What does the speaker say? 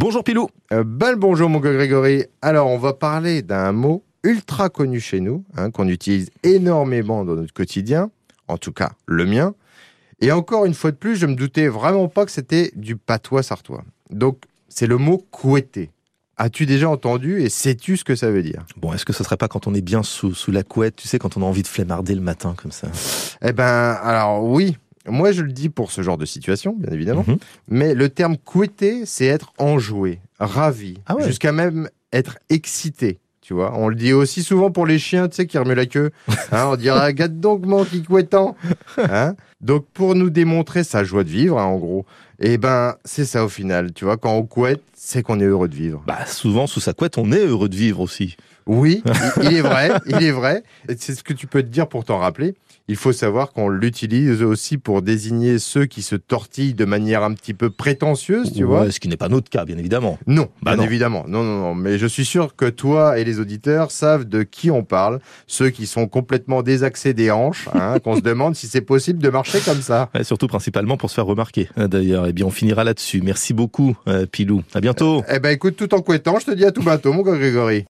Bonjour Pilou. Euh, bel bonjour mon gars Grégory. Alors on va parler d'un mot ultra connu chez nous, hein, qu'on utilise énormément dans notre quotidien, en tout cas le mien. Et encore une fois de plus, je me doutais vraiment pas que c'était du patois sartois. Donc c'est le mot couetter. As-tu déjà entendu et sais-tu ce que ça veut dire? Bon, est-ce que ce serait pas quand on est bien sous, sous la couette, tu sais, quand on a envie de flemmarder le matin comme ça? Eh ben, alors oui, moi je le dis pour ce genre de situation, bien évidemment. Mhm. Mais le terme couetter, c'est être enjoué, ravi, Ah ouais. jusqu'à même être excité. Tu vois, on le dit aussi souvent pour les chiens, tu sais, qui remuent la queue. Hein, on dirait, regarde donc mon qui couettant. Hein? Donc, pour nous démontrer sa joie de vivre, hein, en gros, eh ben, c'est ça au final. Tu vois, quand on couette, c'est qu'on est heureux de vivre. Bah, souvent, sous sa couette, on est heureux de vivre aussi. Oui, il- est vrai, il est vrai. C'est ce que tu peux te dire pour t'en rappeler. Il faut savoir qu'on l'utilise aussi pour désigner ceux qui se tortillent de manière un petit peu prétentieuse, tu vois. Ce qui n'est pas notre cas, bien évidemment. Non, Bah bien non. évidemment. Non, non, non. Mais je suis sûr que toi et les auditeurs savent de qui on parle. Ceux qui sont complètement désaxés des hanches, hein, qu'on se demande si c'est possible de marcher comme ça. Ouais, surtout principalement pour se faire remarquer. hein, D'ailleurs, eh bien, on finira là-dessus. Merci beaucoup, euh, Pilou. À bientôt. Eh ben, écoute, tout en couettant, je te dis à tout bientôt, mon gars Grégory.